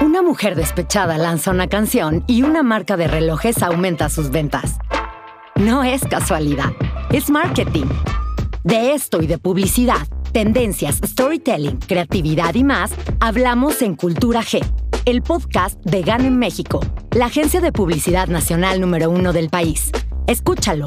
Una mujer despechada lanza una canción y una marca de relojes aumenta sus ventas. No es casualidad, es marketing. De esto y de publicidad, tendencias, storytelling, creatividad y más, hablamos en Cultura G, el podcast de GAN en México, la agencia de publicidad nacional número uno del país. Escúchalo.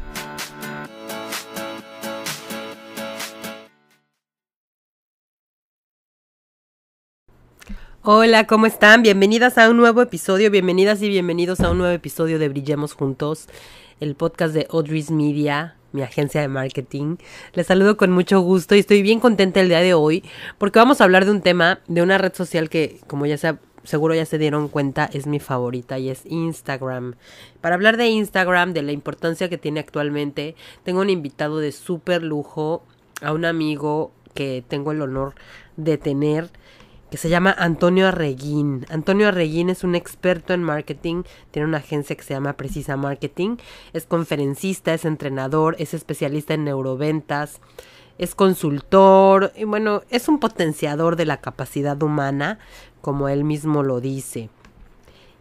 Hola, ¿cómo están? Bienvenidas a un nuevo episodio, bienvenidas y bienvenidos a un nuevo episodio de Brillemos Juntos, el podcast de Audrey's Media, mi agencia de marketing. Les saludo con mucho gusto y estoy bien contenta el día de hoy porque vamos a hablar de un tema, de una red social que, como ya se, seguro ya se dieron cuenta, es mi favorita y es Instagram. Para hablar de Instagram, de la importancia que tiene actualmente, tengo un invitado de súper lujo, a un amigo que tengo el honor de tener que se llama Antonio Arreguín. Antonio Arreguín es un experto en marketing, tiene una agencia que se llama Precisa Marketing, es conferencista, es entrenador, es especialista en neuroventas, es consultor y bueno, es un potenciador de la capacidad humana, como él mismo lo dice.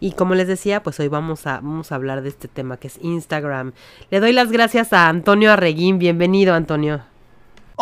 Y como les decía, pues hoy vamos a, vamos a hablar de este tema que es Instagram. Le doy las gracias a Antonio Arreguín. Bienvenido, Antonio.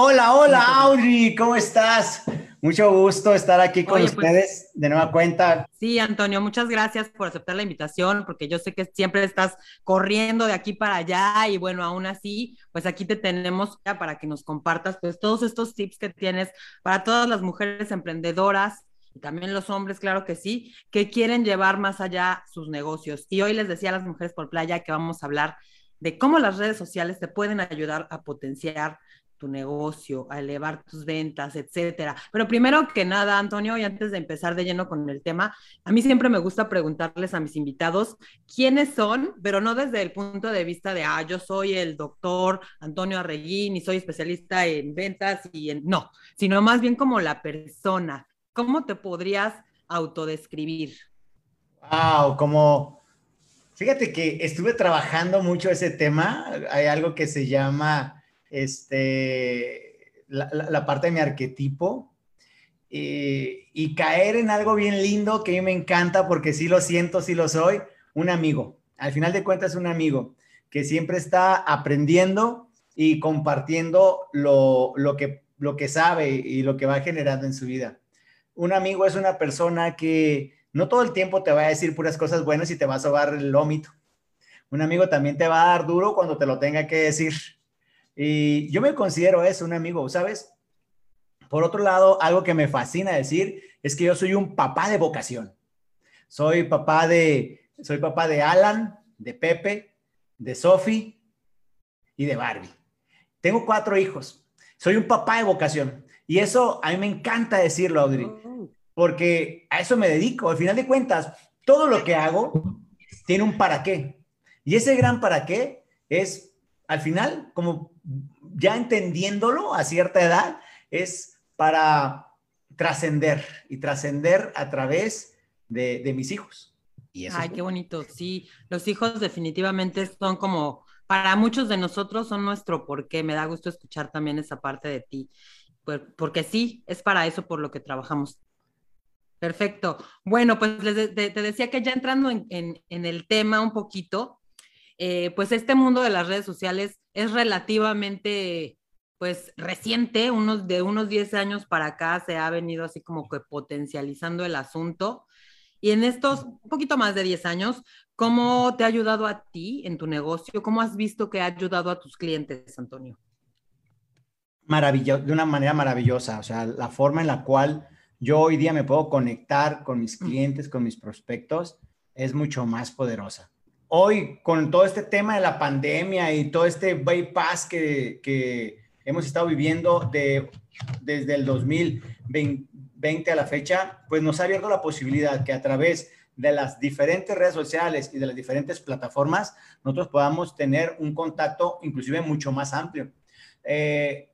Hola, hola, Audrey, ¿cómo estás? Mucho gusto estar aquí con pues ustedes de nueva cuenta. Sí, Antonio, muchas gracias por aceptar la invitación, porque yo sé que siempre estás corriendo de aquí para allá y bueno, aún así, pues aquí te tenemos para que nos compartas pues todos estos tips que tienes para todas las mujeres emprendedoras y también los hombres, claro que sí, que quieren llevar más allá sus negocios. Y hoy les decía a las mujeres por playa que vamos a hablar de cómo las redes sociales te pueden ayudar a potenciar tu negocio, a elevar tus ventas, etcétera. Pero primero que nada, Antonio, y antes de empezar de lleno con el tema, a mí siempre me gusta preguntarles a mis invitados quiénes son, pero no desde el punto de vista de, ah, yo soy el doctor Antonio Arreguín y soy especialista en ventas y en, no, sino más bien como la persona. ¿Cómo te podrías autodescribir? Wow, como, fíjate que estuve trabajando mucho ese tema, hay algo que se llama este, la, parte de mi arquetipo eh, y caer en algo bien lindo que a mí me encanta porque sí lo siento, sí lo soy, un amigo. Al final de cuentas, un amigo que siempre está aprendiendo y compartiendo lo, que, lo que sabe y lo que va generando en su vida. Un amigo es una persona que no todo el tiempo te va a decir puras cosas buenas y te va a sobar el lómito. Un amigo también te va a dar duro cuando te lo tenga que decir. Y yo me considero eso, un amigo, ¿sabes? Por otro lado, algo que me fascina decir es que yo soy un papá de vocación. Soy papá de, soy papá de Alan, de Pepe, de Sophie y de Barbie. Tengo cuatro hijos. Soy un papá de vocación. Y eso a mí me encanta decirlo, Audrey, porque a eso me dedico. Al final de cuentas, todo lo que hago tiene un para qué. Y ese gran para qué es al final, como ya entendiéndolo a cierta edad, es para trascender y trascender a través de, mis hijos. Y Ay, qué bonito. Sí, los hijos definitivamente son como, para muchos de nosotros son nuestro porqué. Me da gusto escuchar también esa parte de ti, porque sí, es para eso por lo que trabajamos. Perfecto. Bueno, pues te, decía que ya entrando en, en el tema un poquito, eh, pues este mundo de las redes sociales es relativamente, pues reciente, unos, de unos 10 años para acá se ha venido así como que potencializando el asunto. Y en estos un poquito más de 10 años, ¿cómo te ha ayudado a ti en tu negocio? ¿Cómo has visto que ha ayudado a tus clientes, Antonio? Maravilloso, de una manera maravillosa, o sea, la forma en la cual yo hoy día me puedo conectar con mis clientes, con mis prospectos, es mucho más poderosa hoy con todo este tema de la pandemia y todo este bypass que, hemos estado viviendo de, desde el 2020, 2020 a la fecha, pues nos ha abierto la posibilidad que a través de las diferentes redes sociales y de las diferentes plataformas, nosotros podamos tener un contacto inclusive mucho más amplio. Eh,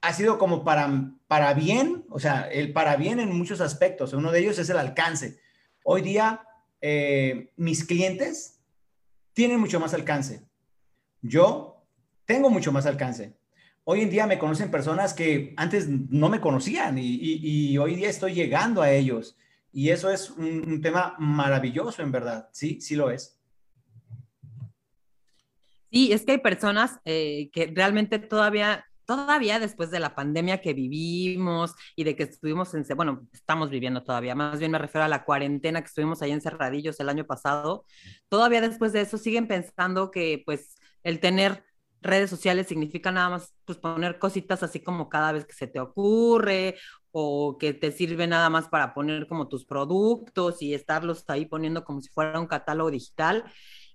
ha sido como para, para bien, o sea, el para bien en muchos aspectos. Uno de ellos es el alcance. Hoy día, eh, mis clientes tienen mucho más alcance. Yo tengo mucho más alcance. Hoy en día me conocen personas que antes no me conocían y, hoy día estoy llegando a ellos. Y eso es un, tema maravilloso, en verdad. Sí, sí lo es. Sí, es que hay personas eh, que realmente todavía todavía después de la pandemia que vivimos y de que estuvimos en, bueno, estamos viviendo todavía, más bien me refiero a la cuarentena que estuvimos ahí encerradillos el año pasado, todavía después de eso siguen pensando que pues el tener redes sociales significa nada más pues poner cositas así como cada vez que se te ocurre o que te sirve nada más para poner como tus productos y estarlos ahí poniendo como si fuera un catálogo digital.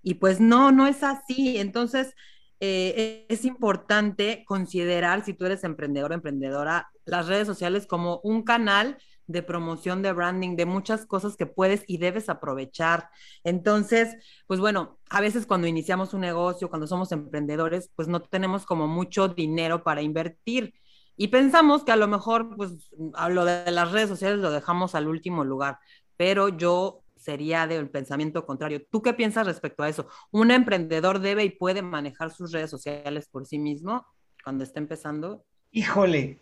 Y pues no, no es así. Entonces, eh, es importante considerar, si tú eres emprendedor o emprendedora, las redes sociales como un canal de promoción, de branding, de muchas cosas que puedes y debes aprovechar. Entonces, pues bueno, a veces cuando iniciamos un negocio, cuando somos emprendedores, pues no tenemos como mucho dinero para invertir. Y pensamos que a lo mejor, pues, a lo de las redes sociales lo dejamos al último lugar. Pero yo sería del pensamiento contrario. ¿Tú qué piensas respecto a eso? ¿Un emprendedor debe y puede manejar sus redes sociales por sí mismo cuando está empezando? Híjole,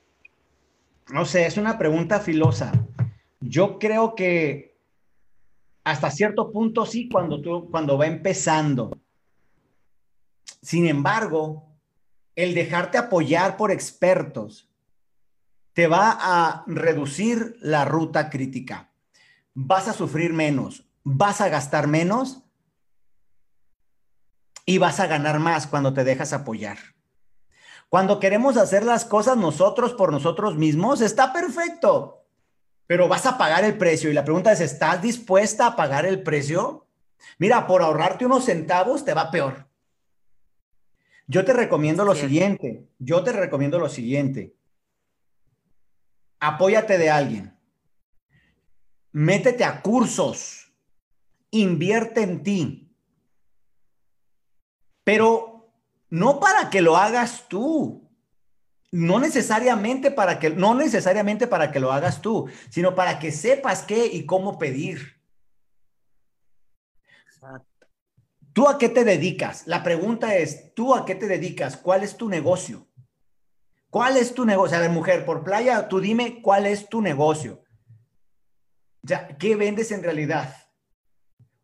no sé, es una pregunta filosa. Yo creo que hasta cierto punto sí, cuando tú, cuando va empezando. Sin embargo, el dejarte apoyar por expertos te va a reducir la ruta crítica vas a sufrir menos, vas a gastar menos y vas a ganar más cuando te dejas apoyar. Cuando queremos hacer las cosas nosotros por nosotros mismos, está perfecto, pero vas a pagar el precio. Y la pregunta es, ¿estás dispuesta a pagar el precio? Mira, por ahorrarte unos centavos te va peor. Yo te recomiendo lo siguiente, yo te recomiendo lo siguiente. Apóyate de alguien métete a cursos, invierte en ti, pero no para que lo hagas tú. No necesariamente para que no necesariamente para que lo hagas tú, sino para que sepas qué y cómo pedir. ¿Tú a qué te dedicas? La pregunta es, ¿tú a qué te dedicas? ¿Cuál es tu negocio? ¿Cuál es tu negocio? A ver, mujer, por playa, tú dime cuál es tu negocio. Sea, ¿qué vendes en realidad?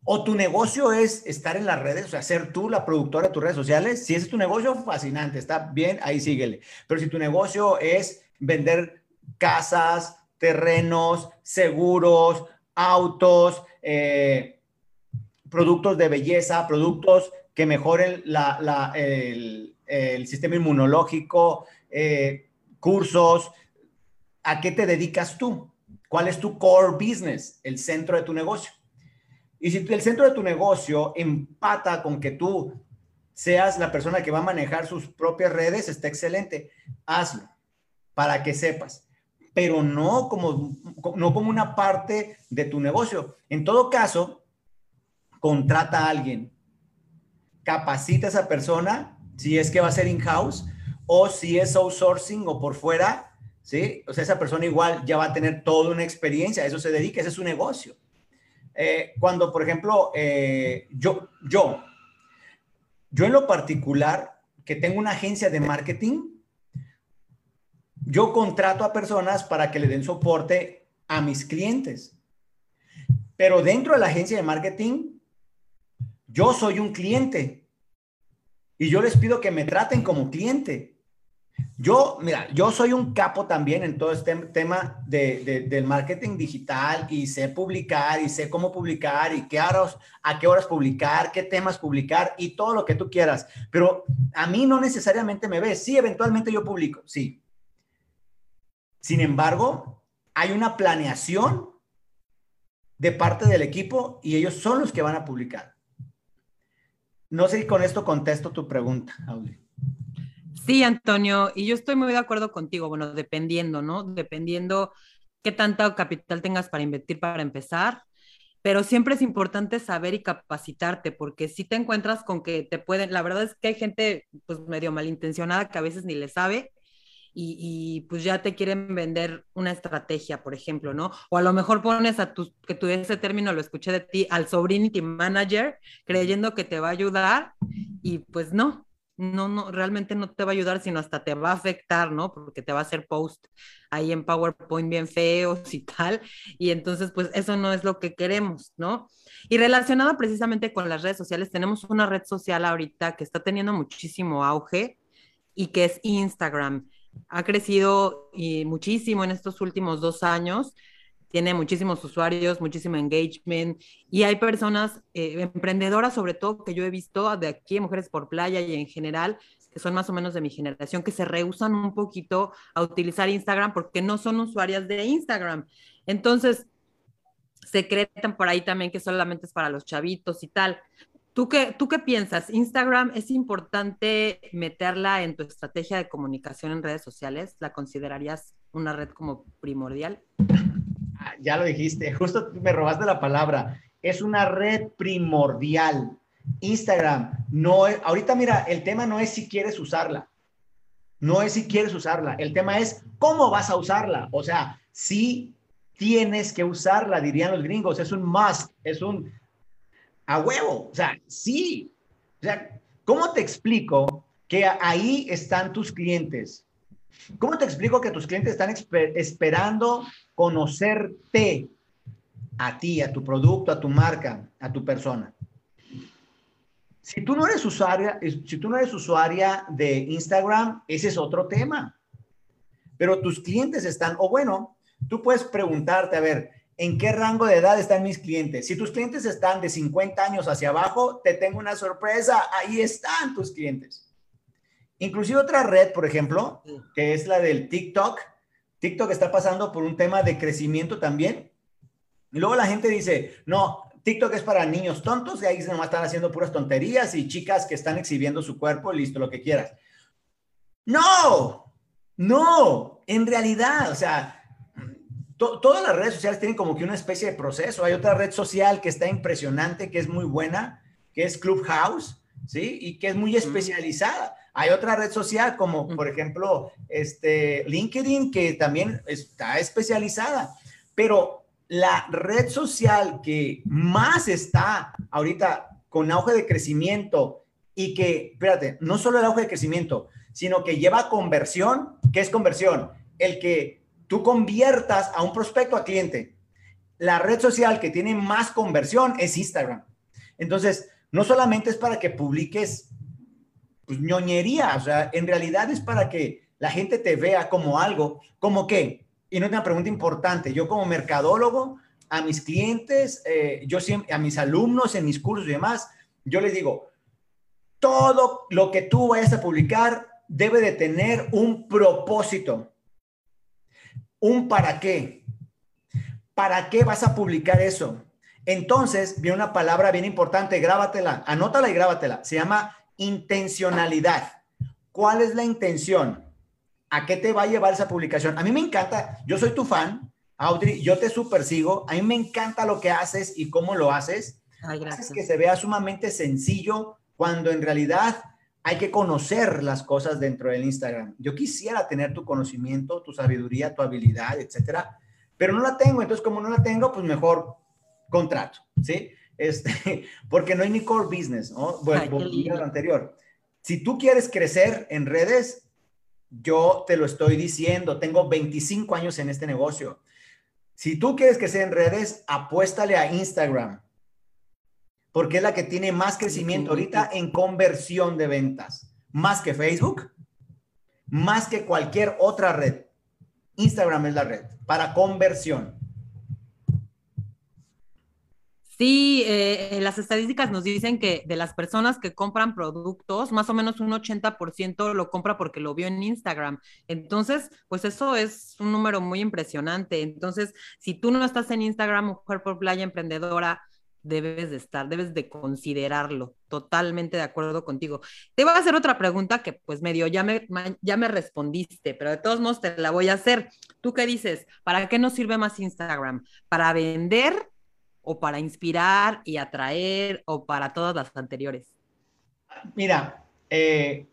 O tu negocio es estar en las redes, o sea, ser tú la productora de tus redes sociales. Si ese es tu negocio, fascinante, está bien, ahí síguele. Pero si tu negocio es vender casas, terrenos, seguros, autos, eh, productos de belleza, productos que mejoren el, sistema inmunológico, eh, cursos, ¿a qué te dedicas tú? ¿Cuál es tu core business? El centro de tu negocio. Y si el centro de tu negocio empata con que tú seas la persona que va a manejar sus propias redes, está excelente. Hazlo para que sepas, pero no como, no como una parte de tu negocio. En todo caso, contrata a alguien, capacita a esa persona, si es que va a ser in-house o si es outsourcing o por fuera, ¿sí? O sea, esa persona igual ya va a tener toda una experiencia, a eso se dedica, ese es su negocio. Eh, cuando, por ejemplo, eh, yo, yo, yo en lo particular, que tengo una agencia de marketing, yo contrato a personas para que le den soporte a mis clientes. Pero dentro de la agencia de marketing, yo soy un cliente y yo les pido que me traten como cliente. Yo, mira, yo soy un capo también en todo este tema de, del marketing digital y sé publicar y sé cómo publicar y qué horas, a qué horas publicar, qué temas publicar y todo lo que tú quieras. Pero a mí no necesariamente me ves. Sí, eventualmente yo publico, sí. Sin embargo, hay una planeación de parte del equipo y ellos son los que van a publicar. No sé si con esto contesto tu pregunta, Audi. Sí, Antonio, y yo estoy muy de acuerdo contigo, bueno, dependiendo, ¿no? Dependiendo qué tanto capital tengas para invertir para empezar, pero siempre es importante saber y capacitarte, porque si te encuentras con que te pueden, la verdad es que hay gente pues medio malintencionada que a veces ni le sabe y, pues ya te quieren vender una estrategia, por ejemplo, ¿no? O a lo mejor pones a tu, que tú ese término lo escuché de ti, al sobrinity manager, creyendo que te va a ayudar y pues no, no, no, realmente no te va a ayudar, sino hasta te va a afectar, ¿no? Porque te va a hacer post ahí en PowerPoint bien feos y tal. Y entonces, pues eso no es lo que queremos, ¿no? Y relacionado precisamente con las redes sociales, tenemos una red social ahorita que está teniendo muchísimo auge y que es Instagram ha crecido muchísimo en estos últimos dos años. Tiene muchísimos usuarios, muchísimo engagement y hay personas eh, emprendedoras, sobre todo que yo he visto de aquí, Mujeres por Playa y en general, que son más o menos de mi generación, que se rehusan un poquito a utilizar Instagram porque no son usuarias de Instagram. Entonces, se creen por ahí también que solamente es para los chavitos y tal. ¿Tú qué, ¿Tú qué piensas? ¿Instagram es importante meterla en tu estrategia de comunicación en redes sociales? ¿La considerarías una red como primordial? Ya lo dijiste, justo me robaste la palabra. Es una red primordial. Instagram, no es, ahorita mira, el tema no es si quieres usarla. No es si quieres usarla. El tema es cómo vas a usarla. O sea, si tienes que usarla, dirían los gringos. Es un must, es un a huevo. O sea, sí. O sea, ¿cómo te explico que ahí están tus clientes? ¿Cómo te explico que tus clientes están esperando conocerte a ti, a tu producto, a tu marca, a tu persona? Si tú no eres usuaria, si tú no eres usuaria de Instagram, ese es otro tema. Pero tus clientes están, o bueno, tú puedes preguntarte, a ver, ¿En qué rango de edad están mis clientes? Si tus clientes están de 50 años hacia abajo, te tengo una sorpresa. Ahí están tus clientes. Inclusive otra red, por ejemplo, que es la del TikTok. TikTok está pasando por un tema de crecimiento también. Y luego la gente dice, no, TikTok es para niños tontos y ahí nomás están haciendo puras tonterías y chicas que están exhibiendo su cuerpo, listo, lo que quieras. No, no, en realidad, o sea, todas las redes sociales tienen como que una especie de proceso. Hay otra red social que está impresionante, que es muy buena, que es Clubhouse, ¿sí? Y que es muy especializada. Hay otra red social como, por ejemplo, este, LinkedIn, que también está especializada. Pero la red social que más está ahorita con auge de crecimiento y que, espérate, no solo el auge de crecimiento, sino que lleva conversión, ¿qué es conversión? El que tú conviertas a un prospecto a cliente. La red social que tiene más conversión es Instagram. Entonces, no solamente es para que publiques pues, ñoñería, o sea, en realidad es para que la gente te vea como algo, como qué. Y no es una pregunta importante, yo como mercadólogo, a mis clientes, eh, yo siempre, a mis alumnos en mis cursos y demás, yo les digo, todo lo que tú vayas a publicar debe de tener un propósito un para qué. ¿Para qué vas a publicar eso? Entonces, viene una palabra bien importante, grábatela, anótala y grábatela. Se llama intencionalidad. ¿Cuál es la intención? ¿A qué te va a llevar esa publicación? A mí me encanta, yo soy tu fan, Audrey, yo te super sigo, a mí me encanta lo que haces y cómo lo haces. Ay, gracias. que se vea sumamente sencillo cuando en realidad hay que conocer las cosas dentro del Instagram. Yo quisiera tener tu conocimiento, tu sabiduría, tu habilidad, etcétera, pero no la tengo. Entonces, como no la tengo, pues mejor contrato, ¿sí? Este, porque no hay ni core business, ¿no? Bueno, lo anterior. Si tú quieres crecer en redes, yo te lo estoy diciendo, tengo 25 años en este negocio. Si tú quieres crecer en redes, apuéstale a Instagram porque es la que tiene más crecimiento ahorita en conversión de ventas, más que Facebook, más que cualquier otra red. Instagram es la red para conversión. Sí, eh, las estadísticas nos dicen que de las personas que compran productos, más o menos un 80% lo compra porque lo vio en Instagram. Entonces, pues eso es un número muy impresionante. Entonces, si tú no estás en Instagram, Mujer por Playa Emprendedora, debes de estar, debes de considerarlo. Totalmente de acuerdo contigo. Te voy a hacer otra pregunta que pues medio ya me, ya me respondiste, pero de todos modos te la voy a hacer. ¿Tú qué dices? ¿Para qué nos sirve más Instagram? ¿Para vender o para inspirar y atraer o para todas las anteriores? Mira, eh,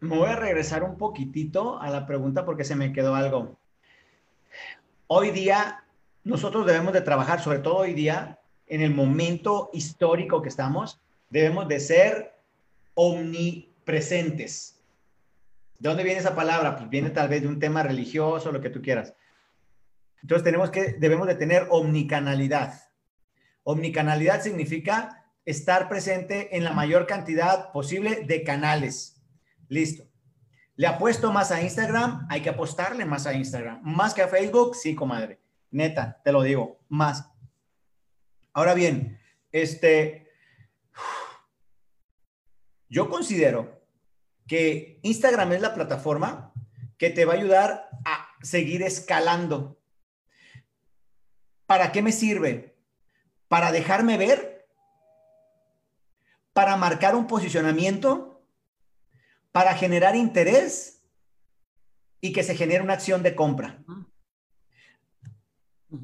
me voy a regresar un poquitito a la pregunta porque se me quedó algo. Hoy día nosotros debemos de trabajar, sobre todo hoy día, en el momento histórico que estamos, debemos de ser omnipresentes. ¿De dónde viene esa palabra? Pues viene tal vez de un tema religioso, lo que tú quieras. Entonces tenemos que, debemos de tener omnicanalidad. Omnicanalidad significa estar presente en la mayor cantidad posible de canales. Listo. ¿Le apuesto más a Instagram? Hay que apostarle más a Instagram. Más que a Facebook, sí, comadre. Neta, te lo digo, más. Ahora bien, este, yo considero que Instagram es la plataforma que te va a ayudar a seguir escalando. ¿Para qué me sirve? Para dejarme ver, para marcar un posicionamiento, para generar interés y que se genere una acción de compra.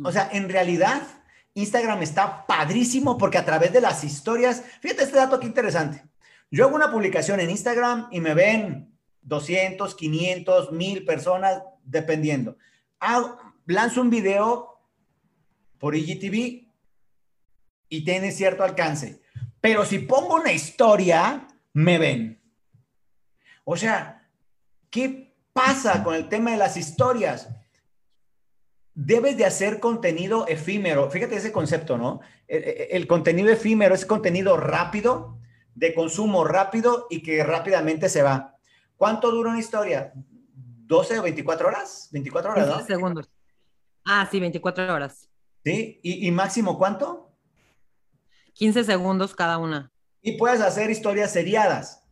O sea, en realidad, Instagram está padrísimo porque a través de las historias, fíjate este dato aquí interesante. Yo hago una publicación en Instagram y me ven 200, 500, 1000 personas, dependiendo. lanzo un video por IGTV y tiene cierto alcance. Pero si pongo una historia, me ven. O sea, ¿qué pasa con el tema de las historias? debes de hacer contenido efímero. Fíjate ese concepto, ¿no? El, contenido efímero es contenido rápido, de consumo rápido y que rápidamente se va. ¿Cuánto dura una historia? ¿12 o 24 horas? 24 horas, ¿no? segundos. Ah, sí, 24 horas. ¿Sí? ¿Y, máximo cuánto? 15 segundos cada una. Y puedes hacer historias seriadas.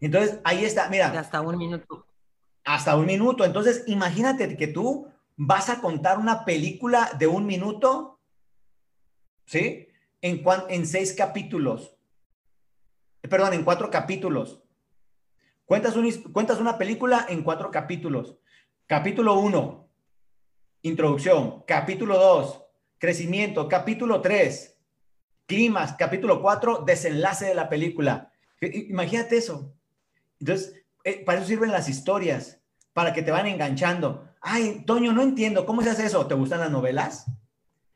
Entonces, ahí está, mira. hasta un minuto. Hasta un minuto. Entonces, imagínate que tú vas a contar una película de un minuto, ¿sí? En, en seis capítulos. Perdón, en cuatro capítulos. Cuentas, cuentas una película en cuatro capítulos. Capítulo uno, introducción. Capítulo dos, crecimiento. Capítulo tres, climas. Capítulo cuatro, desenlace de la película. Imagínate eso. Entonces, eh, para eso sirven las historias, para que te van enganchando. Ay, Toño, no entiendo, ¿cómo se hace eso? ¿Te gustan las novelas?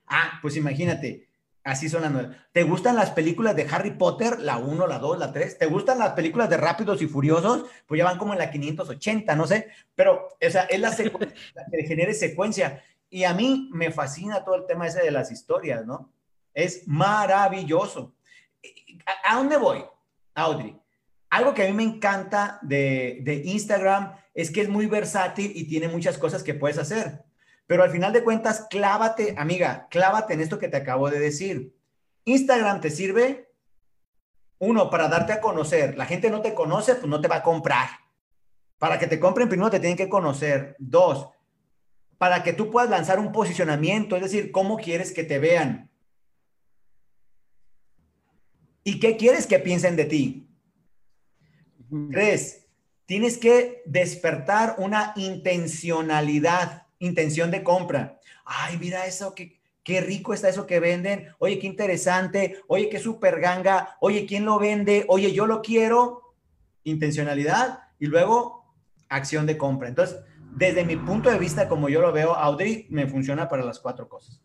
Ah, pues imagínate, así son las novelas. ¿Te gustan las películas de Harry Potter, la 1, la 2, la 3? ¿Te gustan las películas de Rápidos y Furiosos? Pues ya van como en la 580, no sé, pero esa es la, la que genere secuencia. Y a mí me fascina todo el tema ese de las historias, ¿no? Es maravilloso. ¿A, dónde voy, Audrey? Algo que a mí me encanta de, Instagram es que es muy versátil y tiene muchas cosas que puedes hacer. Pero al final de cuentas, clávate, amiga, clávate en esto que te acabo de decir. Instagram te sirve, uno, para darte a conocer. La gente no te conoce, pues no te va a comprar. Para que te compren, primero te tienen que conocer. Dos, para que tú puedas lanzar un posicionamiento, es decir, cómo quieres que te vean. ¿Y qué quieres que piensen de ti? Tres, tienes que despertar una intencionalidad, intención de compra. Ay, mira eso, qué, qué rico está eso que venden. Oye, qué interesante. Oye, qué super ganga. Oye, ¿quién lo vende? Oye, yo lo quiero. Intencionalidad y luego acción de compra. Entonces, desde mi punto de vista, como yo lo veo, Audrey me funciona para las cuatro cosas.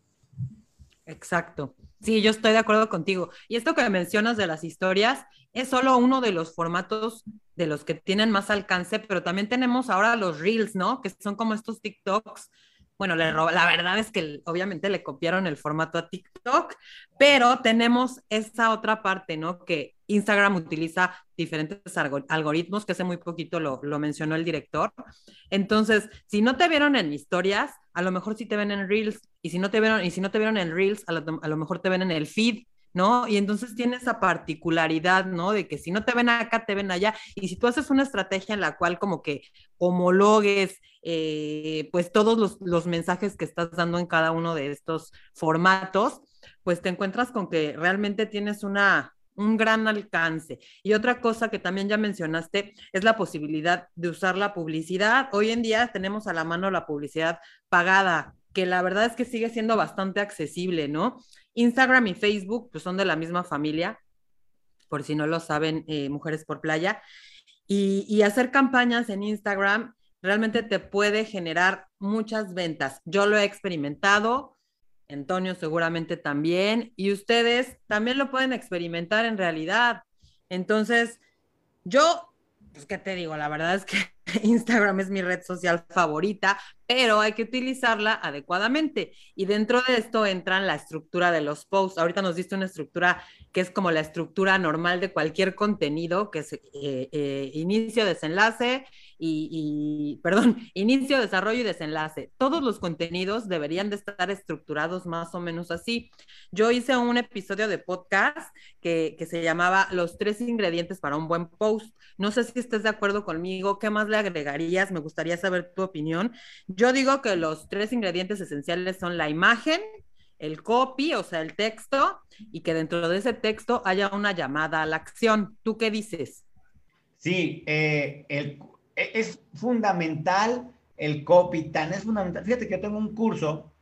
Exacto. Sí, yo estoy de acuerdo contigo. Y esto que mencionas de las historias es solo uno de los formatos de los que tienen más alcance, pero también tenemos ahora los Reels, ¿no? Que son como estos TikToks. Bueno, la verdad es que obviamente le copiaron el formato a TikTok, pero tenemos esa otra parte, ¿no? Que Instagram utiliza diferentes algoritmos, que hace muy poquito lo, mencionó el director. Entonces, si no te vieron en historias, a lo mejor sí te ven en Reels, y si no te vieron, y si no te vieron en Reels, a lo mejor te ven en el feed, ¿no? Y entonces tiene esa particularidad, ¿no? De que si no te ven acá, te ven allá. Y si tú haces una estrategia en la cual como que homologues, eh, pues todos los, mensajes que estás dando en cada uno de estos formatos, pues te encuentras con que realmente tienes una, un gran alcance. Y otra cosa que también ya mencionaste es la posibilidad de usar la publicidad. Hoy en día tenemos a la mano la publicidad pagada, que la verdad es que sigue siendo bastante accesible, ¿no? Instagram y Facebook pues son de la misma familia, por si no lo saben, eh, Mujeres por Playa. Y, y hacer campañas en Instagram realmente te puede generar muchas ventas. Yo lo he experimentado, Antonio seguramente también, y ustedes también lo pueden experimentar en realidad. Entonces, yo, pues, ¿qué te digo? La verdad es que Instagram es mi red social favorita, pero hay que utilizarla adecuadamente. Y dentro de esto entran la estructura de los posts. Ahorita nos diste una estructura que es como la estructura normal de cualquier contenido, que es eh, eh, inicio, desenlace, y, perdón, inicio, desarrollo y desenlace. Todos los contenidos deberían de estar estructurados más o menos así. Yo hice un episodio de podcast que, que se llamaba Los tres ingredientes para un buen post. No sé si estés de acuerdo conmigo, ¿qué más le agregarías? Me gustaría saber tu opinión. Yo digo que los tres ingredientes esenciales son la imagen, el copy, o sea, el texto, y que dentro de ese texto haya una llamada a la acción. ¿Tú qué dices? Sí, eh, el, es fundamental el copy, tan es fundamental. Fíjate que yo tengo un curso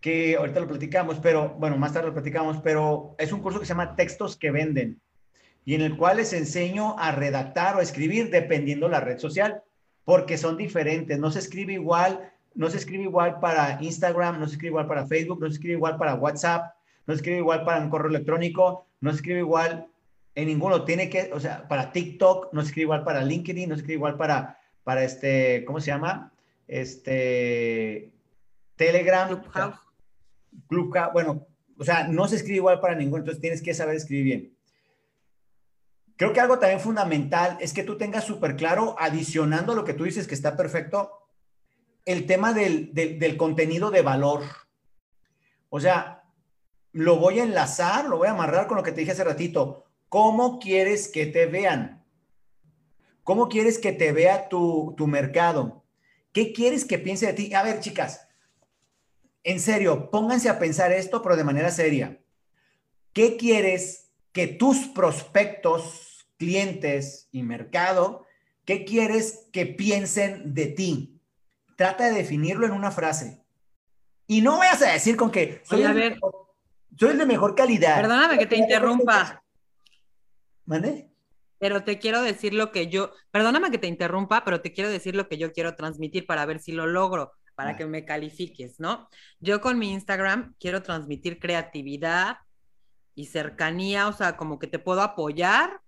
que ahorita lo platicamos, pero bueno, más tarde lo platicamos, pero es un curso que se llama Textos que venden y en el cual les enseño a redactar o escribir dependiendo la red social, porque son diferentes, no se escribe igual, no se escribe igual para Instagram, no se escribe igual para Facebook, no se escribe igual para WhatsApp, no se escribe igual para un correo electrónico, no se escribe igual en ninguno. Tiene que, o sea, para TikTok, no se escribe igual para LinkedIn, no se escribe igual para, para este, ¿cómo se llama? Este, Telegram. Clubhouse. Clubhouse, bueno, o sea, no se escribe igual para ninguno, entonces tienes que saber escribir bien. Creo que algo también fundamental es que tú tengas súper claro, adicionando lo que tú dices que está perfecto, el tema del, del, del contenido de valor. O sea, lo voy a enlazar, lo voy a amarrar con lo que te dije hace ratito ¿Cómo quieres que te vean? ¿Cómo quieres que te vea tu, mercado? ¿Qué quieres que piense de ti? A ver, chicas, en serio, pónganse a pensar esto, pero de manera seria. ¿Qué quieres que tus prospectos, clientes y mercado, qué quieres que piensen de ti? Trata de definirlo en una frase. Y no vayas a decir con que soy, a ver, soy de mejor calidad. Perdóname que te interrumpa. ¿Vale? Pero te quiero decir lo que yo, perdóname que te interrumpa, pero te quiero decir lo que yo quiero transmitir para ver si lo logro, para que me califiques, ¿no? Yo con mi Instagram quiero transmitir creatividad y cercanía, o sea, como que te puedo apoyar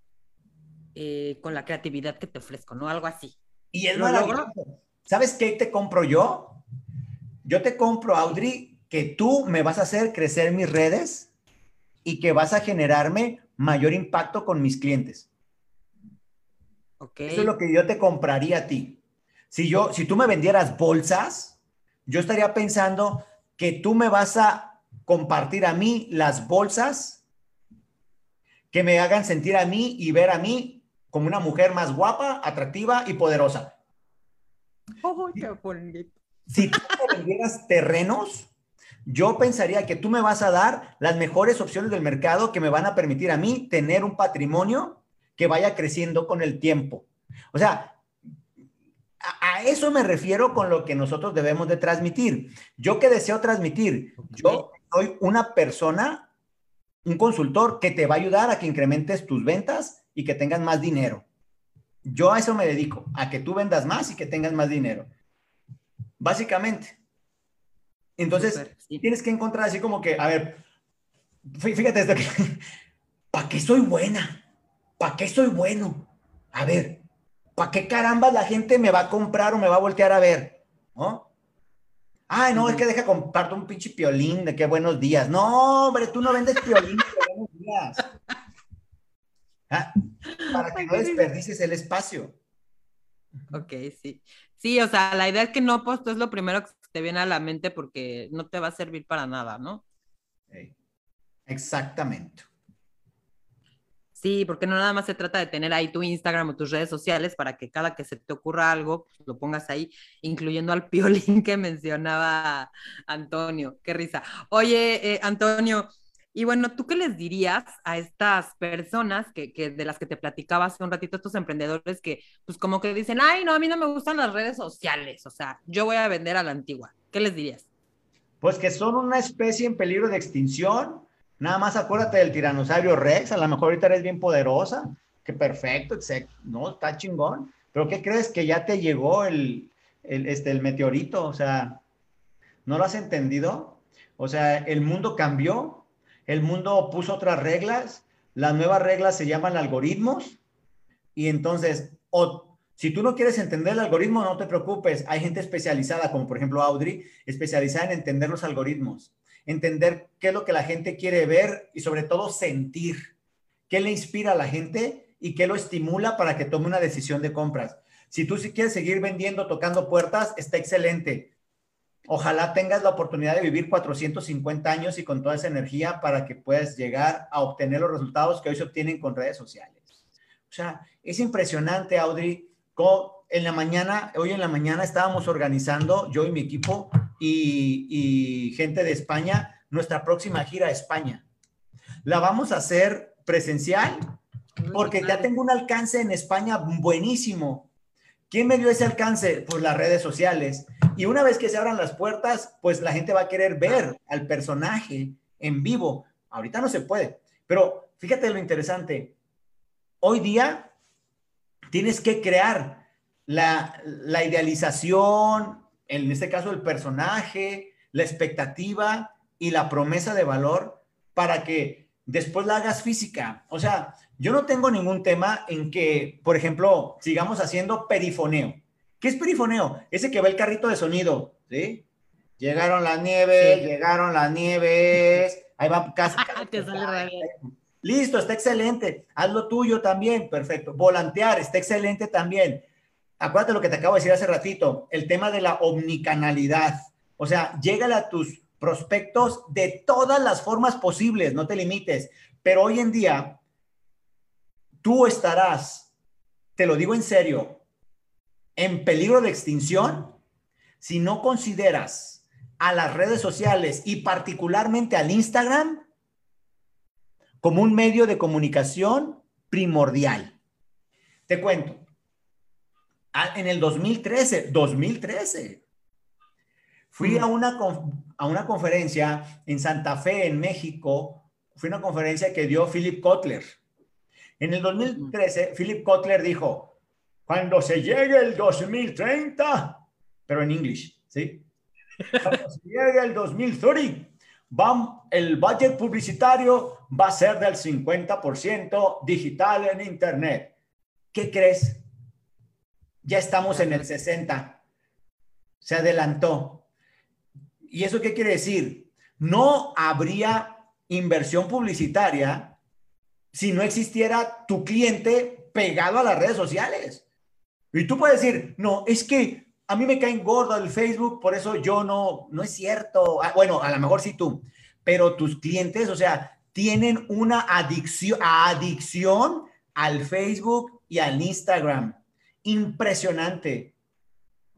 eh, con la creatividad que te ofrezco, ¿no? Algo así. Y es maravilloso. ¿Sabes qué te compro yo? Yo te compro, Audrey, que tú me vas a hacer crecer mis redes y que vas a generarme mayor impacto con mis clientes. Eso es lo que yo te compraría a ti. Si yo, si tú me vendieras bolsas, yo estaría pensando que tú me vas a compartir a mí las bolsas que me hagan sentir a mí y ver a mí como una mujer más guapa, atractiva y poderosa. Oh, qué bonito. Si tú me vendieras terrenos, yo pensaría que tú me vas a dar las mejores opciones del mercado que me van a permitir a mí tener un patrimonio que vaya creciendo con el tiempo. O sea, a, eso me refiero con lo que nosotros debemos de transmitir. Yo que deseo transmitir, yo soy una persona, un consultor que te va a ayudar a que incrementes tus ventas y que tengas más dinero. Yo a eso me dedico, a que tú vendas más y que tengas más dinero. Básicamente. Entonces, tienes que encontrar así como que, a ver, fíjate esto, ¿para qué soy buena? ¿Para qué soy bueno? A ver, ¿para qué caramba la gente me va a comprar o me va a voltear a ver? ¿No? Ay, no, es que deja comparto un pinche piolín de qué buenos días. No, hombre, tú no vendes piolín de buenos días. Ah, para que no desperdicies el espacio. Ok, sí. Sí, o sea, la idea es que no pues es lo primero que te viene a la mente porque no te va a servir para nada, ¿no? Exactamente. Sí, porque no nada más se trata de tener ahí tu Instagram o tus redes sociales para que cada que se te ocurra algo, pues, lo pongas ahí, incluyendo al piolín que mencionaba Antonio. Qué risa. Oye, eh, Antonio, Y bueno, ¿tú qué les dirías a estas personas que, que, de las que te platicaba hace un ratito, estos emprendedores que pues como que dicen, ay, no, a mí no me gustan las redes sociales, o sea, yo voy a vender a la antigua? ¿Qué les dirías? Pues que son una especie en peligro de extinción. Nada más acuérdate del tiranosaurio Rex, a lo mejor ahorita eres bien poderosa, que perfecto, no, está chingón. Pero ¿qué crees que ya te llegó el, este, el meteorito? O sea, ¿no lo has entendido? O sea, el mundo cambió, el mundo puso otras reglas, las nuevas reglas se llaman algoritmos y entonces, o, si tú no quieres entender el algoritmo, no te preocupes, hay gente especializada, como por ejemplo Audrey, especializada en entender los algoritmos, entender qué es lo que la gente quiere ver y sobre todo sentir, qué le inspira a la gente y qué lo estimula para que tome una decisión de compras. Si tú sí quieres seguir vendiendo, tocando puertas, está excelente. Ojalá tengas la oportunidad de vivir 450 años y con toda esa energía para que puedas llegar a obtener los resultados que hoy se obtienen con redes sociales. O sea, es impresionante, Audrey, en la mañana, hoy en la mañana estábamos organizando, yo y mi equipo y, y gente de España, nuestra próxima gira a España. La vamos a hacer presencial porque ya tengo un alcance en España buenísimo. ¿Quién me dio ese alcance? Pues las redes sociales. Y una vez que se abran las puertas, pues la gente va a querer ver al personaje en vivo. Ahorita no se puede, pero fíjate lo interesante. Hoy día tienes que crear la, la idealización, en este caso el personaje, la expectativa y la promesa de valor para que después la hagas física. O sea, yo no tengo ningún tema en que, por ejemplo, sigamos haciendo perifoneo. ¿Qué es perifoneo? Ese que va el carrito de sonido, ¿sí? Llegaron las nieves, llegaron las nieves, ahí va casi. Listo, está excelente. Haz lo tuyo también, perfecto. Volantear, está excelente también. Acuérdate lo que te acabo de decir hace ratito, el tema de la omnicanalidad. O sea, llégale a tus prospectos de todas las formas posibles, no te limites. Pero hoy en día, tú estarás, te lo digo en serio, en peligro de extinción si no consideras a las redes sociales y particularmente al Instagram como un medio de comunicación primordial. Te cuento, en el 2013, 2013, fui a una, a una conferencia en Santa Fe, en México, fue una conferencia que dio Philip Kotler. En el 2013, Philip Kotler dijo, cuando se llegue el 2030, pero en inglés, ¿sí? Cuando se llegue el 2030, el budget publicitario va a ser del 50% digital en Internet. ¿Qué crees? Ya estamos en el 60. Se adelantó. ¿Y eso qué quiere decir? No habría inversión publicitaria si no existiera tu cliente pegado a las redes sociales. Y tú puedes decir, no, es que a mí me caen gordo el Facebook, por eso yo no, no es cierto. Ah, bueno, a lo mejor sí tú, pero tus clientes, o sea, tienen una adicción, adicción al Facebook y al Instagram. Impresionante.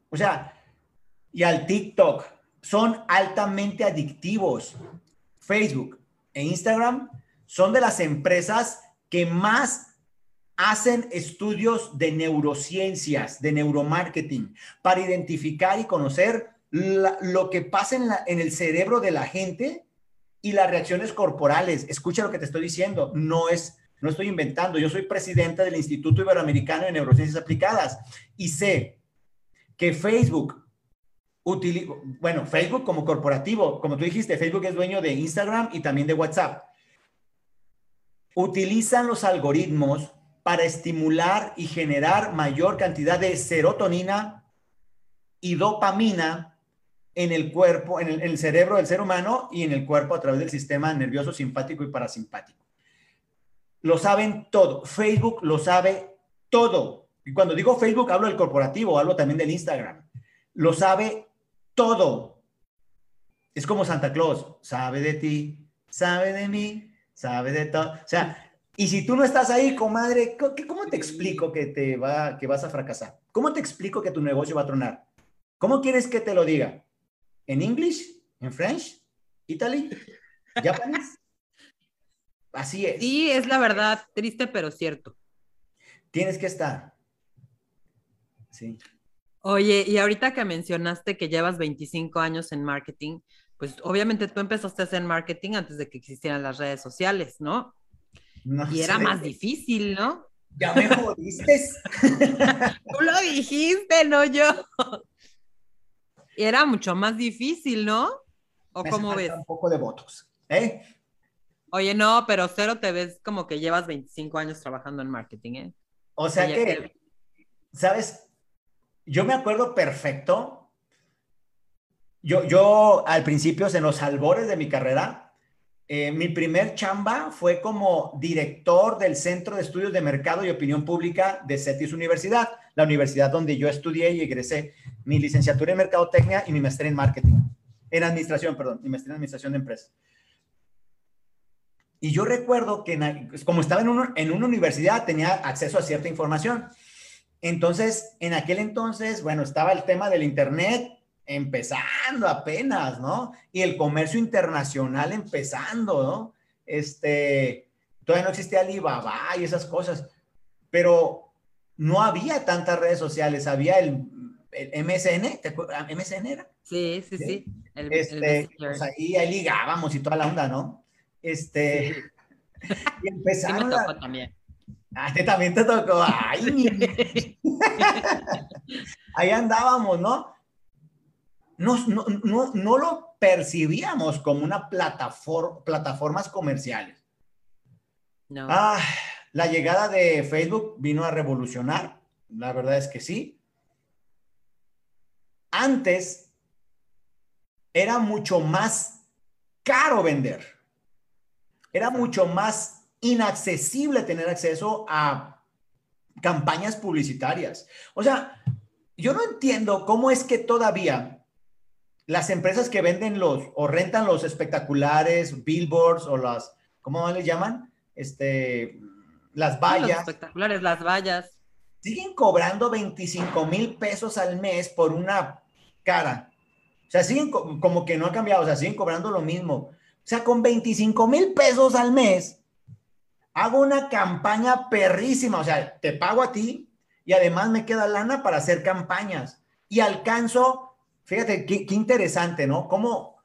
O sea, y al TikTok. Son altamente adictivos. Facebook e Instagram son de las empresas que más hacen estudios de neurociencias, de neuromarketing, para identificar y conocer lo que pasa en, el cerebro de la gente y las reacciones corporales. Escucha lo que te estoy diciendo, no es, no estoy inventando. Yo soy presidente del Instituto Iberoamericano de Neurociencias Aplicadas y sé que Facebook bueno, Facebook como corporativo, como tú dijiste, Facebook es dueño de Instagram y también de WhatsApp. Utilizan los algoritmos para estimular y generar mayor cantidad de serotonina y dopamina en el cuerpo, en el, cerebro del ser humano y en el cuerpo a través del sistema nervioso simpático y parasimpático. Lo saben todo. Facebook lo sabe todo. Y cuando digo Facebook, hablo del corporativo, hablo también del Instagram. Lo sabe todo. Es como Santa Claus. Sabe de ti, sabe de mí, sabe de todo. O sea, y si tú no estás ahí, comadre, ¿cómo te explico que, te va, que vas a fracasar? ¿Cómo te explico que tu negocio va a tronar? ¿Cómo quieres que te lo diga? ¿En English? ¿En French? ¿Italy? ¿Japanese? Así es. Sí, es la verdad, triste pero cierto. Tienes que estar. Sí. Oye, y ahorita que mencionaste que llevas 25 años en marketing, pues obviamente tú empezaste a hacer marketing antes de que existieran las redes sociales, ¿no? No y era sé. más difícil, ¿no? Ya me jodiste. Tú lo dijiste, no yo. Y era mucho más difícil, ¿no? ¿O Me cómo ves? Un poco de votos. ¿eh? Oye, no, pero cero te ves como que llevas 25 años trabajando en marketing, ¿eh? O sea Oye, que, ¿sabes? Yo me acuerdo perfecto. Yo, yo al principio, en los albores de mi carrera, eh, mi primer chamba fue como director del Centro de Estudios de Mercado y Opinión Pública de CETIS Universidad, la universidad donde yo estudié y egresé mi licenciatura en Mercadotecnia y mi maestría en Marketing, en Administración, perdón, mi maestría en Administración de Empresas. Y yo recuerdo que como estaba en una universidad tenía acceso a cierta información. Entonces, en aquel entonces, bueno, estaba el tema del Internet empezando apenas, ¿no? Y el comercio internacional empezando, ¿no? Este, todavía no existía Alibaba y esas cosas, pero no había tantas redes sociales, había el, el MSN, ¿te acuerdas? ¿MSN era? Sí, sí, Sí. sí. El, el Este, Messenger. pues ahí, ahí ligábamos y toda la onda, ¿no? Este, y Sí me también. Ah, te también te tocó. Ay, Ahí andábamos, ¿no? Nos- no, no, no lo percibíamos como una plataforma, plataformas comerciales. No. Ah, la llegada de Facebook vino a revolucionar, la verdad es que sí. Antes era mucho más caro vender. Era mucho más inaccesible tener acceso a campañas publicitarias. O sea, yo no entiendo cómo es que todavía las empresas que venden los o rentan los espectaculares, billboards o las, ¿cómo les llaman? Este, las los vallas, espectaculares, las vallas. siguen cobrando 25 mil pesos al mes por una cara. O sea, siguen co- como que no ha cambiado, o sea, siguen cobrando lo mismo. O sea, con 25 mil pesos al mes, hago una campaña perrísima, o sea, te pago a ti y además me queda lana para hacer campañas. Y alcanzo, fíjate, qué, qué interesante, ¿no? Cómo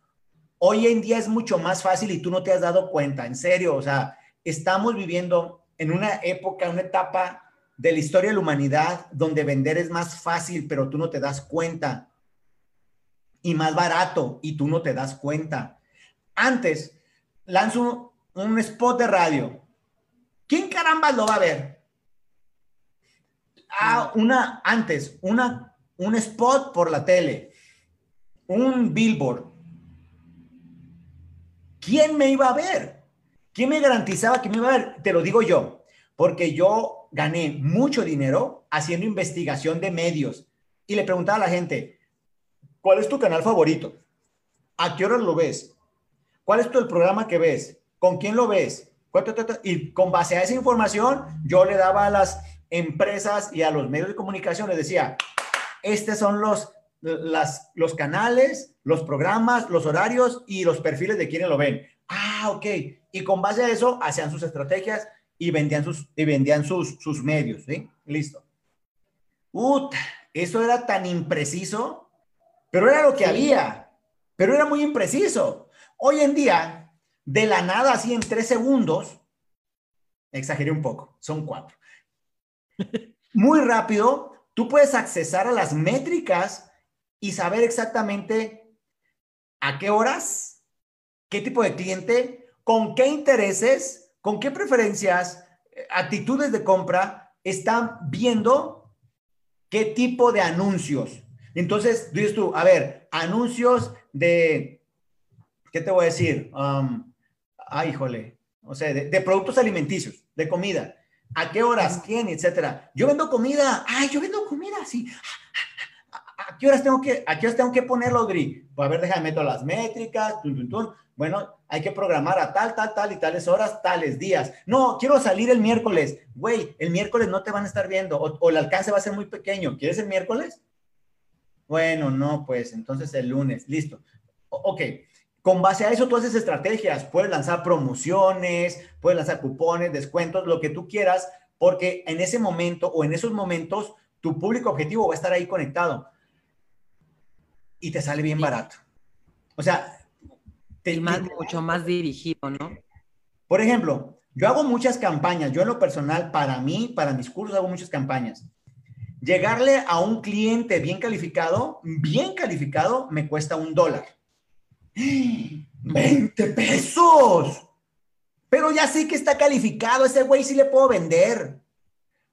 hoy en día es mucho más fácil y tú no te has dado cuenta, en serio, o sea, estamos viviendo en una época, una etapa de la historia de la humanidad donde vender es más fácil, pero tú no te das cuenta. Y más barato, y tú no te das cuenta. Antes, lanzo un, un spot de radio. ¿Quién carambas lo va a ver? Ah, una, antes, una, un spot por la tele, un billboard. ¿Quién me iba a ver? ¿Quién me garantizaba que me iba a ver? Te lo digo yo, porque yo gané mucho dinero haciendo investigación de medios y le preguntaba a la gente, ¿cuál es tu canal favorito? ¿A qué hora lo ves? ¿Cuál es tu el programa que ves? ¿Con quién lo ves? Y con base a esa información, yo le daba a las empresas y a los medios de comunicación, les decía, estos son los, las, los canales, los programas, los horarios y los perfiles de quienes lo ven. Ah, ok. Y con base a eso, hacían sus estrategias y vendían sus, y vendían sus, sus medios, ¿sí? Listo. Ut, eso era tan impreciso, pero era lo que Sí. había, pero era muy impreciso. Hoy en día, de la nada, así en tres segundos, exageré un poco, son cuatro. Muy rápido, tú puedes accesar a las métricas y saber exactamente a qué horas, qué tipo de cliente, con qué intereses, con qué preferencias, eh, actitudes de compra están viendo qué tipo de anuncios. Entonces, dices tú, a ver, anuncios de, ¿qué te voy a decir? Um, ay, híjole, o sea, de, de productos alimenticios, de comida. ¿A qué horas? ¿Quién? Etcétera. Yo vendo comida. Ay, yo vendo comida, sí. ¿A, qué horas tengo que, a qué horas tengo que ponerlo, Dri? Pues a ver, déjame meto las métricas, tun, tun, tun. Bueno, hay que programar a tal, tal, tal y tales horas, tales días. No, quiero salir el miércoles. Güey, el miércoles no te van a estar viendo o, o el alcance va a ser muy pequeño. ¿Quieres el miércoles? Bueno, no, pues entonces el lunes, listo. O- ok, con base a eso tú haces estrategias, puedes lanzar promociones, puedes lanzar cupones, descuentos, lo que tú quieras, porque en ese momento o en esos momentos tu público objetivo va a estar ahí conectado y te sale bien barato. O sea, te, más, mucho más dirigido, ¿no? Por ejemplo, yo hago muchas campañas, yo en lo personal, para mí, para mis cursos, hago muchas campañas. Llegarle a un cliente bien calificado, bien calificado, me cuesta un dólar. 20 pesos. Pero ya sé que está calificado, ese güey sí le puedo vender.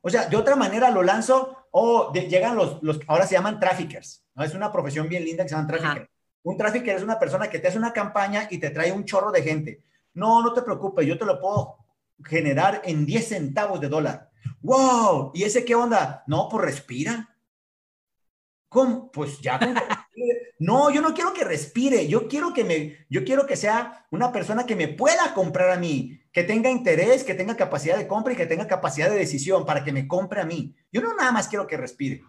O sea, de otra manera lo lanzo o llegan los, los, ahora se llaman traffickers, ¿no? Es una profesión bien linda que se llama trafficker. Un trafficker es una persona que te hace una campaña y te trae un chorro de gente. No, no te preocupes, yo te lo puedo generar en 10 centavos de dólar. ¡Wow! ¿Y ese qué onda? No, pues respira. ¿Cómo? Pues ya. no, yo no quiero que respire. Yo quiero que me, yo quiero que sea una persona que me pueda comprar a mí, que tenga interés, que tenga capacidad de compra y que tenga capacidad de decisión para que me compre a mí. Yo no nada más quiero que respire.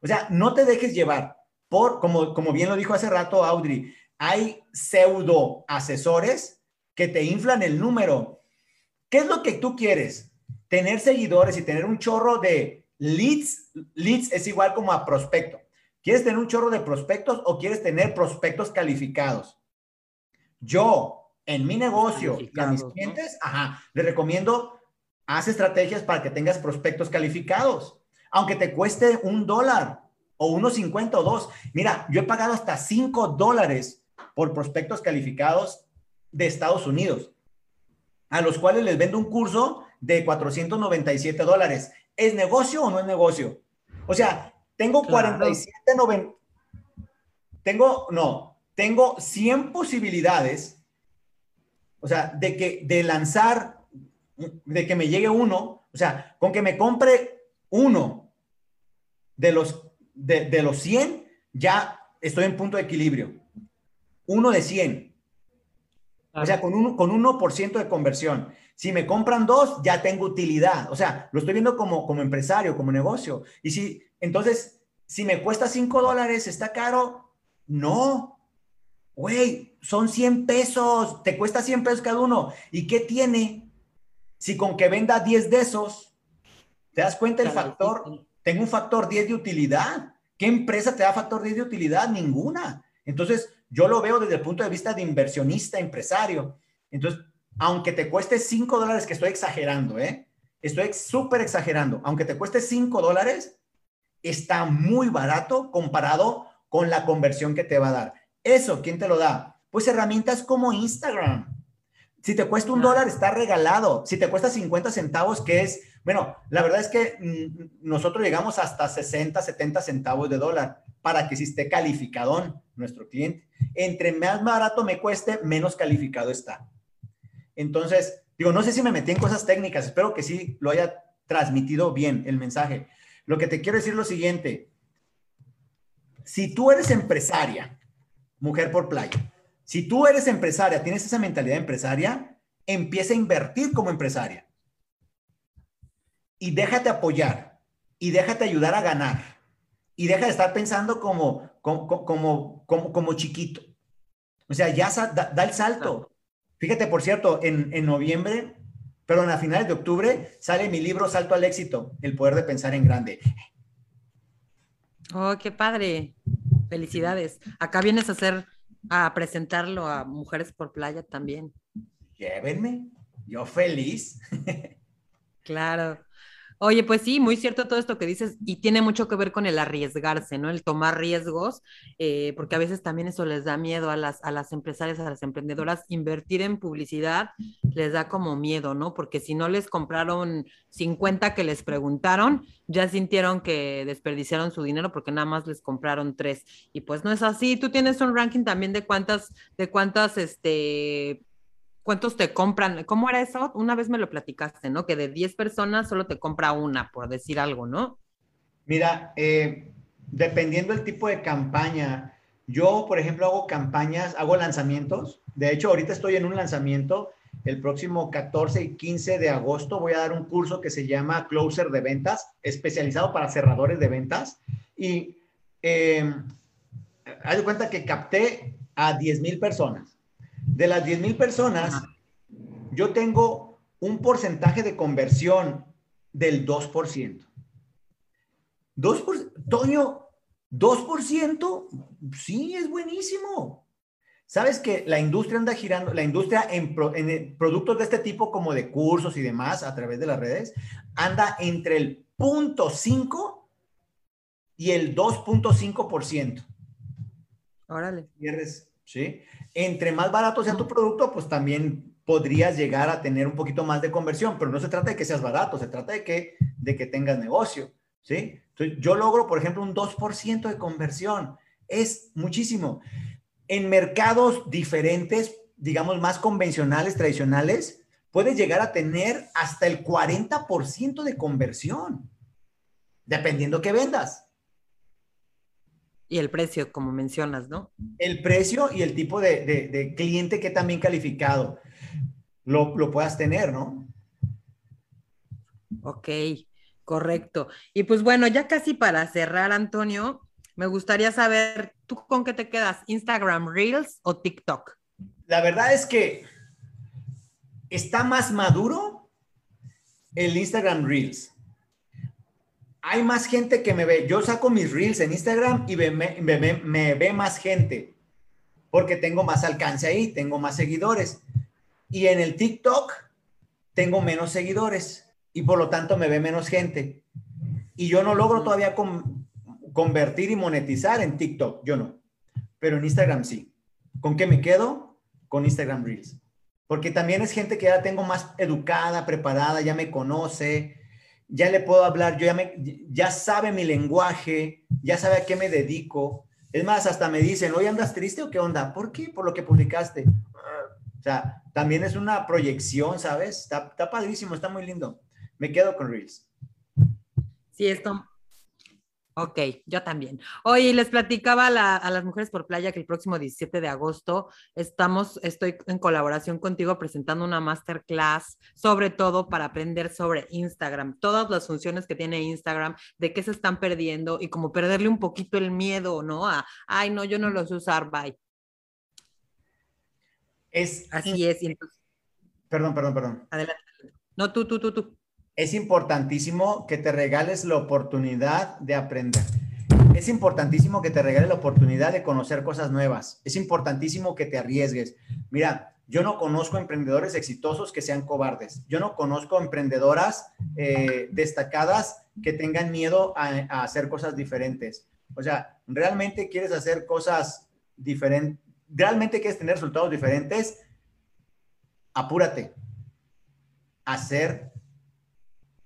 O sea, no te dejes llevar por, como, como bien lo dijo hace rato Audrey, hay pseudo asesores que te inflan el número. ¿Qué es lo que tú quieres? Tener seguidores y tener un chorro de leads. Leads es igual como a prospecto. ¿Quieres tener un chorro de prospectos o quieres tener prospectos calificados? Yo, en mi negocio y a mis clientes, ajá, les recomiendo, haz estrategias para que tengas prospectos calificados, aunque te cueste un dólar o unos 50 o dos. Mira, yo he pagado hasta 5 dólares por prospectos calificados de Estados Unidos, a los cuales les vendo un curso de 497 dólares. ¿Es negocio o no es negocio? O sea, tengo 47, 90, tengo, no, tengo 100 posibilidades, o sea, de que, de lanzar, de que me llegue uno, o sea, con que me compre uno de los, de, de los 100, ya estoy en punto de equilibrio. Uno de 100. O sea, con un, con 1% de conversión. Si me compran dos, ya tengo utilidad. O sea, lo estoy viendo como, como empresario, como negocio. Y si, entonces, si me cuesta 5 dólares, ¿está caro? No. Güey, son 100 pesos. Te cuesta 100 pesos cada uno. ¿Y qué tiene? Si con que venda 10 de esos, ¿te das cuenta el factor? Tengo un factor 10 de utilidad. ¿Qué empresa te da factor 10 de utilidad? Ninguna. Entonces, yo lo veo desde el punto de vista de inversionista, empresario. Entonces, aunque te cueste 5 dólares, que estoy exagerando, ¿eh? Estoy súper exagerando. Aunque te cueste 5 dólares, está muy barato comparado con la conversión que te va a dar. Eso, ¿quién te lo da? Pues herramientas como Instagram. Si te cuesta un dólar, está regalado. Si te cuesta 50 centavos, que es, bueno, la verdad es que mm, nosotros llegamos hasta 60, 70 centavos de dólar para que si esté calificadón nuestro cliente. Entre más barato me cueste, menos calificado está. Entonces, digo, no sé si me metí en cosas técnicas, espero que sí lo haya transmitido bien el mensaje. Lo que te quiero decir es lo siguiente. Si tú eres empresaria, mujer por playa, si tú eres empresaria, tienes esa mentalidad empresaria, empieza a invertir como empresaria. Y déjate apoyar y déjate ayudar a ganar y deja de estar pensando como, como, como, como, chiquito. O sea, ya da, el salto. Fíjate, por cierto, en, en noviembre, perdón, a finales de octubre, sale mi libro Salto al éxito, el poder de pensar en grande. Oh, qué padre. Felicidades. Acá vienes a hacer, a presentarlo a Mujeres por Playa también. Llévenme, yo feliz. claro. Oye, pues sí, muy cierto todo esto que dices y tiene mucho que ver con el arriesgarse, ¿no? El tomar riesgos, eh, porque a veces también eso les da miedo a las, a las empresarias, a las emprendedoras, invertir en publicidad les da como miedo, ¿no? Porque si no les compraron 50 que les preguntaron, ya sintieron que desperdiciaron su dinero porque nada más les compraron tres. Y pues no es así. Tú tienes un ranking también de cuántas, de cuántas, este, ¿Cuántos te compran? ¿Cómo era eso? Una vez me lo platicaste, ¿no? Que de 10 personas solo te compra una, por decir algo, ¿no? Mira, eh, dependiendo del tipo de campaña, yo, por ejemplo, hago campañas, hago lanzamientos. De hecho, ahorita estoy en un lanzamiento. El próximo 14 y 15 de agosto voy a dar un curso que se llama Closer de Ventas, especializado para cerradores de ventas. Y eh, haz de cuenta que capté a 10 mil personas De las 10 mil personas, yo tengo un porcentaje de conversión del 2%. 2%, Toño, 2%, sí, es buenísimo. Sabes que la industria anda girando, la industria en, en, productos de este tipo, como de cursos y demás, a través de las redes, anda entre el 0.5 y el 2.5%. Órale. ¿Sí? Entre más barato sea tu producto, pues también podrías llegar a tener un poquito más de conversión, pero no se trata de que seas barato, se trata de que, de que tengas negocio, ¿sí? Yo logro, por ejemplo, un 2% de conversión. Es muchísimo. En mercados diferentes, digamos, más convencionales, tradicionales, puedes llegar a tener hasta el 40% de conversión, dependiendo qué vendas. Y el precio, como mencionas, ¿no? El precio y el tipo de, cliente que también calificado lo, lo puedas tener, ¿no? Ok, correcto. Y pues bueno, ya casi para cerrar, Antonio, me gustaría saber, ¿tú con qué te quedas? ¿Instagram Reels o TikTok? La verdad es que está más maduro el Instagram Reels hay más gente que me ve. Yo saco mis reels en Instagram y me, me, ve más gente porque tengo más alcance ahí, tengo más seguidores. Y en el TikTok tengo menos seguidores y por lo tanto me ve menos gente. Y yo no logro todavía convertir y monetizar en TikTok, yo no. Pero en Instagram sí. ¿Con qué me quedo? Con Instagram Reels. Porque también es gente que ya tengo más educada, preparada, ya me conoce, ya le puedo hablar, yo ya, me, ya sabe mi lenguaje, ya sabe a qué me dedico. Es más, hasta me dicen, hoy andas triste o qué onda? ¿Por qué? Por lo que publicaste. O sea, también es una proyección, ¿sabes? Está, está padrísimo, está muy lindo. Me quedo con Reels. Sí, esto, Ok, yo también. Hoy les platicaba a, las mujeres por playa que el próximo 17 de agosto estamos, estoy en colaboración contigo presentando una masterclass, sobre todo para aprender sobre Instagram, todas las funciones que tiene Instagram, de qué se están perdiendo y como perderle un poquito el miedo, ¿no? A, ay, no, yo no lo sé usar, bye. Es, Así es. Perdón, perdón, perdón. Adelante. No, tú, tú, tú, tú es importantísimo que te regales la oportunidad de aprender. Es importantísimo que te regales la oportunidad de conocer cosas nuevas. Es importantísimo que te arriesgues. Mira, yo no conozco emprendedores exitosos que sean cobardes. Yo no conozco emprendedoras eh, destacadas que tengan miedo a, a, hacer cosas diferentes. O sea, realmente quieres hacer cosas diferentes, realmente quieres tener resultados diferentes, apúrate. Hacer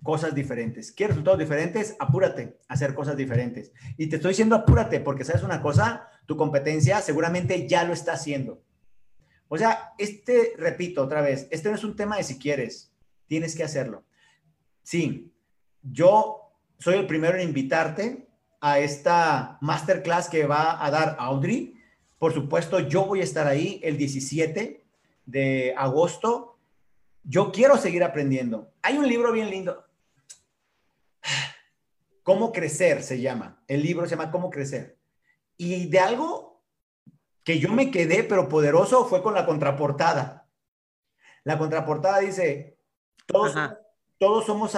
cosas diferentes. ¿Quieres resultados diferentes? Apúrate a hacer cosas diferentes. Y te estoy diciendo apúrate porque sabes una cosa, tu competencia seguramente ya lo está haciendo. O sea, este, repito otra vez, este no es un tema de si quieres, tienes que hacerlo. Sí, yo soy el primero en invitarte a esta masterclass que va a dar Audrey. Por supuesto, yo voy a estar ahí el 17 de agosto. Yo quiero seguir aprendiendo. Hay un libro bien lindo. Cómo crecer se llama. El libro se llama Cómo crecer. Y de algo que yo me quedé, pero poderoso, fue con la contraportada. La contraportada dice, todos, todos, somos,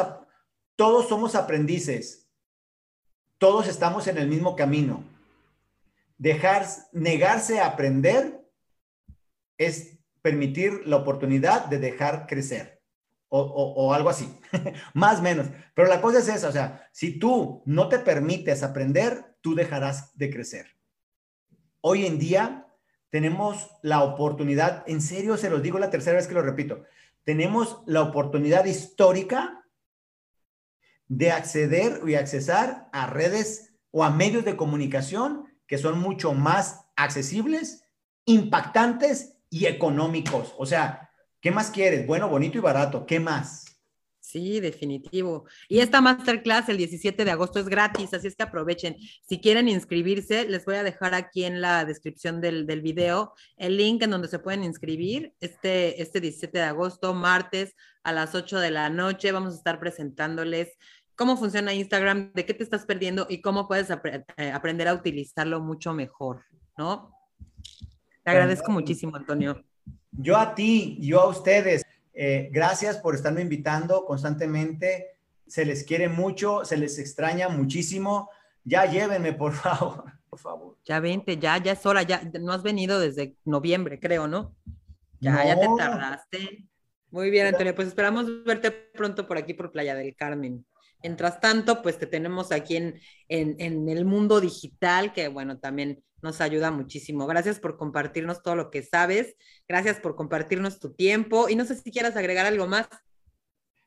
todos somos aprendices. Todos estamos en el mismo camino. Dejar, negarse a aprender es permitir la oportunidad de dejar crecer o, algo así, más o menos. Pero la cosa es esa, o sea, si tú no te permites aprender, tú dejarás de crecer. Hoy en día tenemos la oportunidad, en serio se los digo la tercera vez que lo repito, tenemos la oportunidad histórica de acceder y accesar a redes o a medios de comunicación que son mucho más accesibles, impactantes y económicos. O sea, ¿Qué más quieres? Bueno, bonito y barato. ¿Qué más? Sí, definitivo. Y esta masterclass el 17 de agosto es gratis, así es que aprovechen. Si quieren inscribirse, les voy a dejar aquí en la descripción del, del video el link en donde se pueden inscribir. Este, este 17 de agosto, martes a las 8 de la noche, vamos a estar presentándoles cómo funciona Instagram, de qué te estás perdiendo y cómo puedes eh, aprender a utilizarlo mucho mejor, ¿no? Te agradezco muchísimo, Antonio. Yo a ti, yo a ustedes, eh, gracias por estarme invitando constantemente. Se les quiere mucho, se les extraña muchísimo. Ya llévenme, por favor, por favor. Ya vente, ya, ya es hora, ya no has venido desde noviembre, creo, ¿no? Ya, ya te tardaste. Muy bien, Antonio, pues esperamos verte pronto por aquí por Playa del Carmen. Mientras tanto, pues te tenemos aquí en, en, el mundo digital, que bueno, también nos ayuda muchísimo. Gracias por compartirnos todo lo que sabes, gracias por compartirnos tu tiempo y no sé si quieras agregar algo más.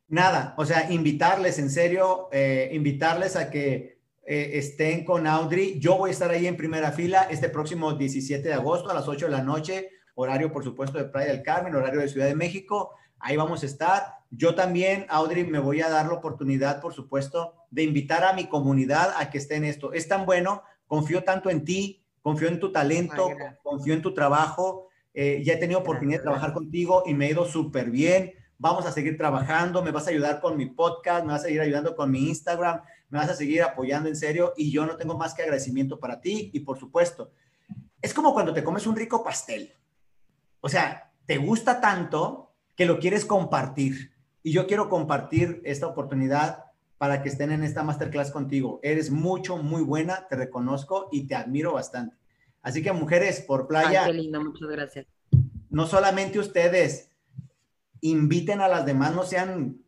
Nada, o sea, invitarles, en serio, eh, invitarles a que eh, estén con Audrey. Yo voy a estar ahí en primera fila este próximo 17 de agosto a las 8 de la noche, horario por supuesto de Playa del Carmen, horario de Ciudad de México. Ahí vamos a estar. Yo también, Audrey, me voy a dar la oportunidad, por supuesto, de invitar a mi comunidad a que esté en esto. Es tan bueno, confío tanto en ti, confío en tu talento, confío en tu trabajo. Eh, ya he tenido oportunidad de trabajar contigo y me he ido súper bien. Vamos a seguir trabajando, me vas a ayudar con mi podcast, me vas a seguir ayudando con mi Instagram, me vas a seguir apoyando en serio y yo no tengo más que agradecimiento para ti y por supuesto, es como cuando te comes un rico pastel. O sea, te gusta tanto que lo quieres compartir y yo quiero compartir esta oportunidad para que estén en esta masterclass contigo. Eres mucho, muy buena, te reconozco y te admiro bastante. Así que mujeres por playa. Ay, qué lindo, muchas gracias. No solamente ustedes, inviten a las demás, no sean,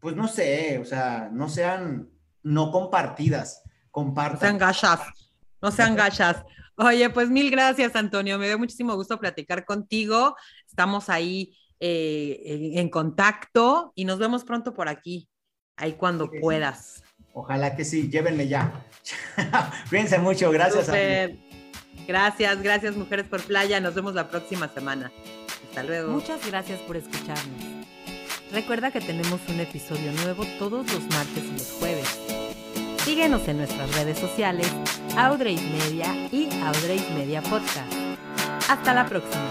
pues no sé, o sea, no sean no compartidas, compartan. No sean gachas, no sean gachas. Oye, pues mil gracias, Antonio. Me dio muchísimo gusto platicar contigo. Estamos ahí eh, en, en contacto y nos vemos pronto por aquí ahí cuando puedas. Ojalá que sí, llévenme ya. Cuídense mucho, gracias. Gracias, gracias mujeres por playa. Nos vemos la próxima semana. Hasta luego. Muchas gracias por escucharnos. Recuerda que tenemos un episodio nuevo todos los martes y los jueves. Síguenos en nuestras redes sociales, Audrey Media y Audrey Media Podcast. Hasta la próxima.